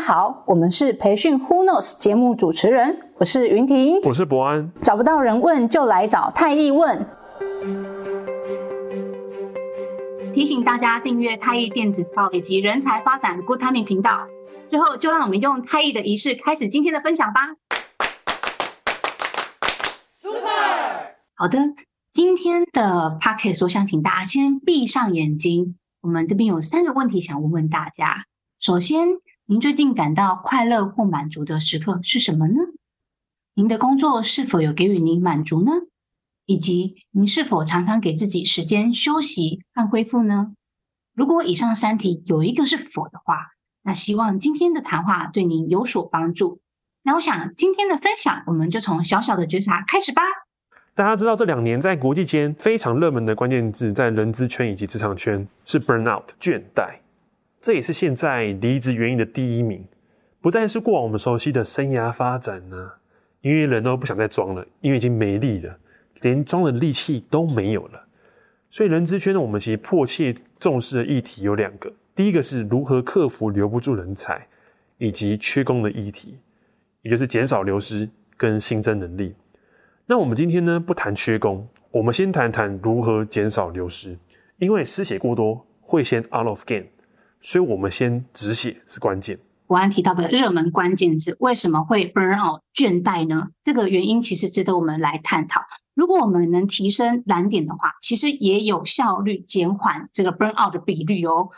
家好，我们是培训 Who Knows 节目主持人，我是云婷，我是博安。找不到人问，就来找太易问。提醒大家订阅太易电子报以及人才发展 Good Timing 频道。最后，就让我们用太易的仪式开始今天的分享吧。Super！好的，今天的 Podcast 我想请大家先闭上眼睛。我们这边有三个问题想问问大家。首先，您最近感到快乐或满足的时刻是什么呢？您的工作是否有给予您满足呢？以及您是否常常给自己时间休息和恢复呢？如果以上三题有一个是否的话，那希望今天的谈话对您有所帮助。那我想今天的分享，我们就从小小的觉察开始吧。大家知道这两年在国际间非常热门的关键字，在人资圈以及职场圈是 burnout 倦怠。这也是现在离职原因的第一名，不再是过往我们熟悉的生涯发展呢、因为人都不想再装了，因为已经没力了，连装的力气都没有了。所以人资圈呢，我们其实迫切重视的议题有两个，第一个是如何克服留不住人才，以及缺工的议题，也就是减少流失跟新增能力。那我们今天呢，不谈缺工，我们先谈谈如何减少流失，因为失血过多会先 out of game。所以，我们先止血是关键。博安提到的热门关键字，为什么会 burn out 倦怠呢？这个原因其实值得我们来探讨。如果我们能提升蓝点的话，其实也有效率减缓这个 burn out 的比率哦。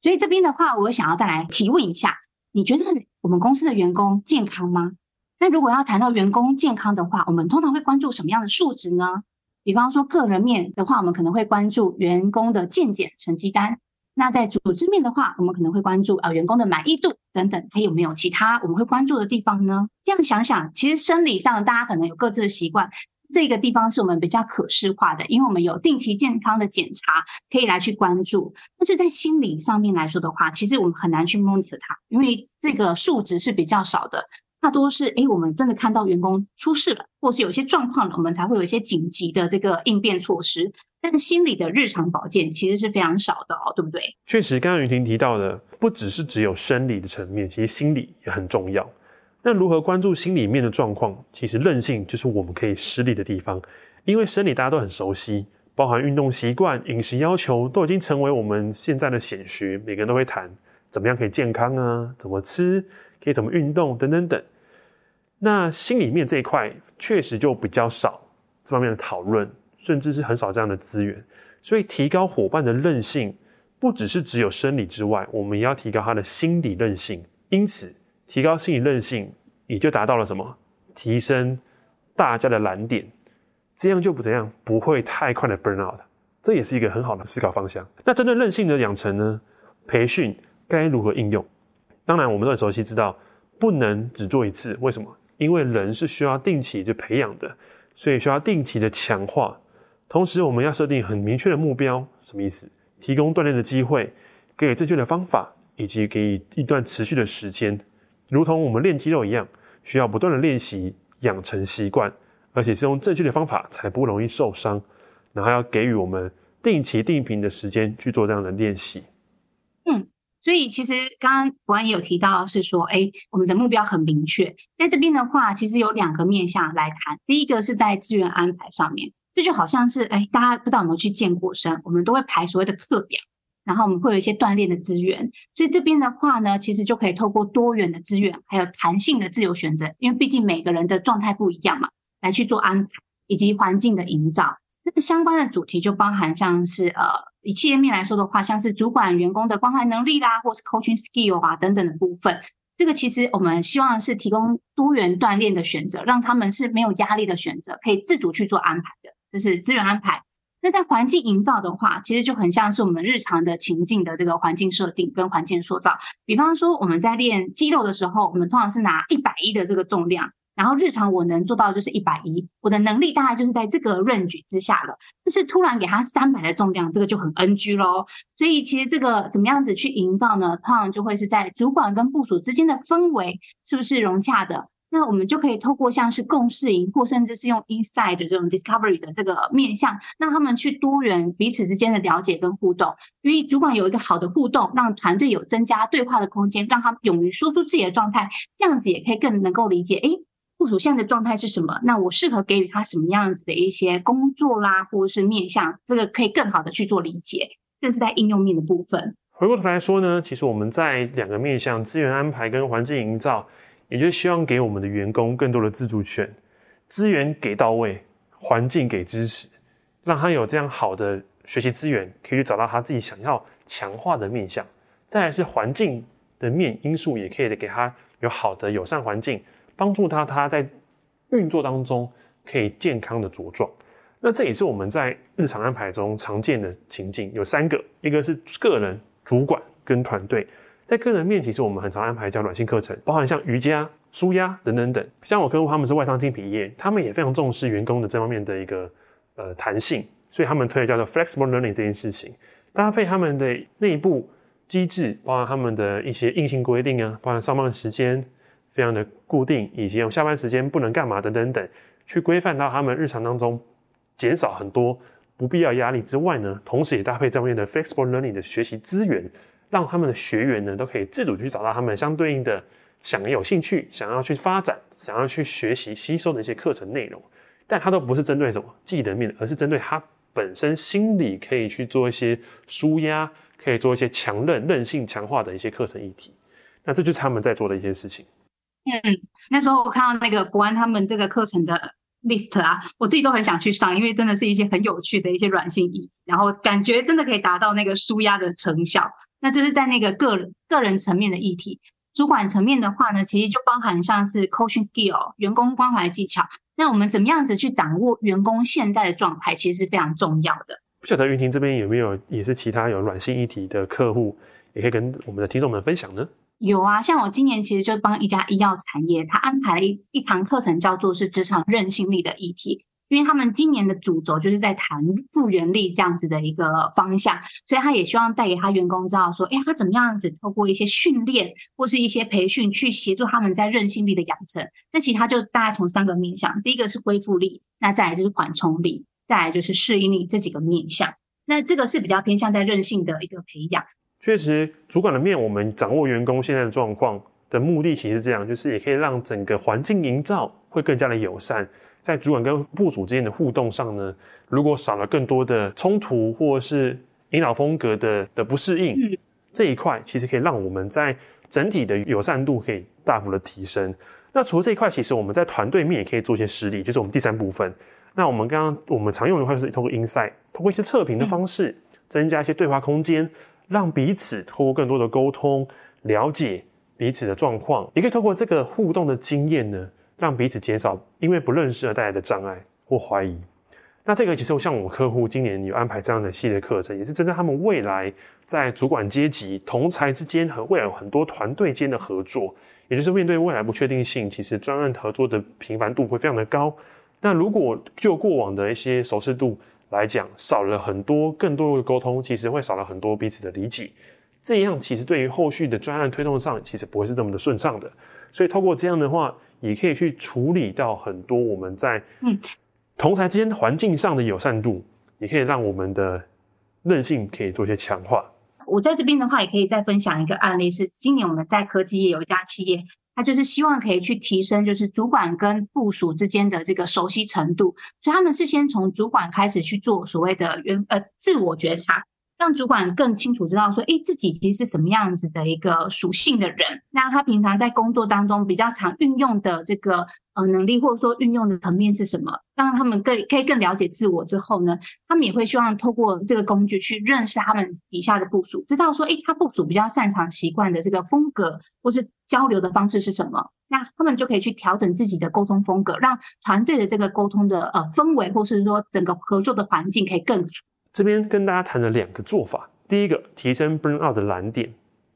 所以这边的话，我想要再来提问一下：你觉得我们公司的员工健康吗？那如果要谈到员工健康的话，我们通常会关注什么样的数值呢？比方说个人面的话，我们可能会关注员工的健检成绩单。那在组织面的话，我们可能会关注呃员工的满意度等等，还有没有其他我们会关注的地方呢？这样想想，其实生理上大家可能有各自的习惯，这个地方是我们比较可视化的，因为我们有定期健康的检查可以来去关注。但是在心理上面来说的话，其实我们很难去 monitor 它，因为这个数值是比较少的，大多是诶我们真的看到员工出事了，或是有些状况了，我们才会有一些紧急的这个应变措施。但是心理的日常保健其实是非常少的哦，对不对？确实，刚刚云婷提到的，不只是只有生理的层面，其实心理也很重要。那如何关注心里面的状况？其实韧性就是我们可以施力的地方。因为生理大家都很熟悉，包含运动习惯、饮食要求，都已经成为我们现在的显学，每个人都会谈怎么样可以健康啊，怎么吃，可以怎么运动等等等。那心里面这一块确实就比较少这方面的讨论。甚至是很少这样的资源，所以提高伙伴的韧性，不只是只有生理之外，我们也要提高他的心理韧性。因此，提高心理韧性，也就达到了什么？提升大家的蓝点，这样就不怎样，不会太快的 burn out。这也是一个很好的思考方向。那针对韧性的养成呢？培训该如何应用？当然，我们都很熟悉，知道不能只做一次。为什么？因为人是需要定期去培养的，所以需要定期的强化。同时，我们要设定很明确的目标，什么意思？提供锻炼的机会，给予正确的方法，以及给予一段持续的时间，如同我们练肌肉一样，需要不断的练习，养成习惯，而且是用正确的方法才不容易受伤。然后要给予我们定期定频的时间去做这样的练习。嗯，所以其实刚刚博安也有提到，是说，哎，我们的目标很明确。在这边的话，其实有两个面向来谈。第一个是在资源安排上面。这就好像是，哎，大家不知道有没有去健过身？我们都会排所谓的课表，然后我们会有一些锻炼的资源。所以这边的话呢，其实就可以透过多元的资源，还有弹性的自由选择，因为毕竟每个人的状态不一样嘛，来去做安排以及环境的营造。那个相关的主题就包含像是，呃，以企业面来说的话，像是主管员工的关怀能力啦，或是 coaching skill 啊等等的部分。这个其实我们希望是提供多元锻炼的选择，让他们是没有压力的选择，可以自主去做安排的。这是资源安排，那在环境营造的话，其实就很像是我们日常的情境的这个环境设定跟环境塑造。比方说我们在练肌肉的时候，我们通常是拿一百一的这个重量，然后日常我能做到就是一百一，我的能力大概就是在这个 range 之下了。但是突然给他三百的重量，这个就很 NG 咯。所以其实这个怎么样子去营造呢？通常就会是在主管跟部署之间的氛围是不是融洽的？那我们就可以透过像是共事营，或甚至是用 inside 的这种 discovery 的这个面向，让他们去多元彼此之间的了解跟互动。因为主管有一个好的互动，让团队有增加对话的空间，让他勇于说出自己的状态，这样子也可以更能够理解，诶，部属现在的状态是什么？那我适合给予他什么样子的一些工作啦，或者是面向，这个可以更好的去做理解。这是在应用面的部分。回过头来说呢，其实我们在两个面向，资源安排跟环境营造。也就是希望给我们的员工更多的自主权，资源给到位，环境给支持，让他有这样好的学习资源，可以去找到他自己想要强化的面向。再来是环境的面因素，也可以给他有好的友善环境，帮助他他在运作当中可以健康的茁壮。那这也是我们在日常安排中常见的情境，有三个，一个是个人、主管跟团队。在个人面，其实我们很常安排叫软性课程，包含像瑜伽、舒压等等等。像我客户他们是外商精品业，他们也非常重视员工的这方面的一个呃弹性，所以他们推的叫做 flexible learning 这件事情，搭配他们的内部机制，包含他们的一些硬性规定啊，包含上班时间非常的固定，以及下班时间不能干嘛等等等，去规范到他们日常当中，减少很多不必要压力之外呢，同时也搭配这方面的 flexible learning 的学习资源。让他们的学员呢都可以自主去找到他们相对应的想有兴趣、想要去发展、想要去学习吸收的一些课程内容，但它都不是针对什么技能面，而是针对他本身心理可以去做一些舒压，可以做一些强韧、韧性强化的一些课程议题。那这就是他们在做的一些事情。嗯，那时候我看到那个国安他们这个课程的 list 啊，我自己都很想去上，因为真的是一些很有趣的一些软性议题，然后感觉真的可以达到那个舒压的成效。那就是在那个个人个人层面的议题，主管层面的话呢，其实就包含像是 coaching skill 员工关怀技巧。那我们怎么样子去掌握员工现在的状态，其实是非常重要的。不晓得云婷这边有没有也是其他有软性议题的客户，也可以跟我们的听众们分享呢？有啊，像我今年其实就帮一家医药产业，他安排了一一堂课程，叫做是职场韧性力的议题。因为他们今年的主轴就是在谈复原力这样子的一个方向，所以他也希望带给他员工知道说，哎，他怎么样子透过一些训练或是一些培训去协助他们在韧性力的养成。那其实他就大概从三个面向，第一个是恢复力，那再来就是缓冲力，再来就是适应力这几个面向。那这个是比较偏向在韧性的一个培养。确实，主管的面，我们掌握员工现在的状况的目的，其实是这样，就是也可以让整个环境营造会更加的友善。在主管跟部属之间的互动上呢，如果少了更多的冲突或是引导风格的的不适应，嗯、这一块其实可以让我们在整体的友善度可以大幅的提升。那除了这一块，其实我们在团队面也可以做一些实例，就是我们第三部分。那我们刚刚我们常用的话就是通过 Insight，通过一些测评的方式，增加一些对话空间，让彼此透过更多的沟通，了解彼此的状况，也可以透过这个互动的经验呢。让彼此减少因为不认识而带来的障碍或怀疑。那这个其实像我客户今年有安排这样的系列课程，也是针对他们未来在主管阶级、同侪之间和未来很多团队间的合作，也就是面对未来不确定性，其实专案合作的频繁度会非常的高。那如果就过往的一些熟悉度来讲，少了很多更多的沟通，其实会少了很多彼此的理解。这样其实对于后续的专案推动上，其实不会是这么的顺畅的。所以透过这样的话，也可以去处理到很多我们在嗯同侪之间环境上的友善度，也可以让我们的韧性可以做一些强化。我在这边的话，也可以再分享一个案例，是今年我们在科技业有一家企业，他就是希望可以去提升，就是主管跟部署之间的这个熟悉程度，所以他们是先从主管开始去做所谓的原呃自我觉察。让主管更清楚知道说，诶，自己其实是什么样子的一个属性的人。那他平常在工作当中比较常运用的这个呃能力，或者说运用的层面是什么？让他们更可以更了解自我之后呢，他们也会希望透过这个工具去认识他们底下的部署，知道说，诶，他部署比较擅长习惯的这个风格，或是交流的方式是什么？那他们就可以去调整自己的沟通风格，让团队的这个沟通的呃氛围，或是说整个合作的环境可以更好。这边跟大家谈了两个做法，第一个提升 burnout 的蓝点，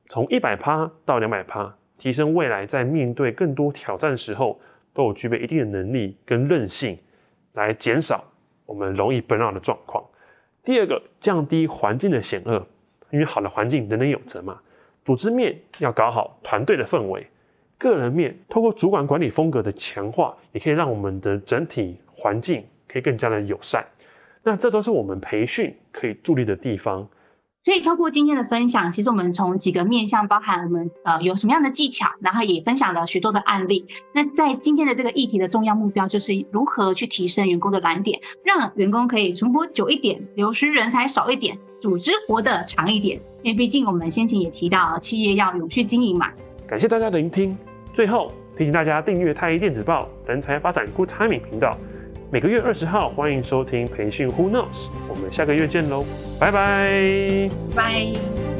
从一百趴到两百趴，提升未来在面对更多挑战时候都有具备一定的能力跟韧性，来减少我们容易 burnout 的状况。第二个，降低环境的险恶，因为好的环境人人有责嘛。组织面要搞好团队的氛围，个人面透过主管管理风格的强化，也可以让我们的整体环境可以更加的友善。那这都是我们培训可以助力的地方。所以，透过今天的分享，其实我们从几个面向，包含我们呃有什么样的技巧，然后也分享了许多的案例。那在今天的这个议题的重要目标，就是如何去提升员工的蓝点，让员工可以存活久一点，流失人才少一点，组织活得长一点。因为毕竟我们先前也提到，企业要永续经营嘛。感谢大家的聆听。最后提醒大家订阅太一电子报人才发展 Good Timing 频道。每个月二十号，欢迎收听培训 Who Knows，我们下个月见喽，拜拜，拜。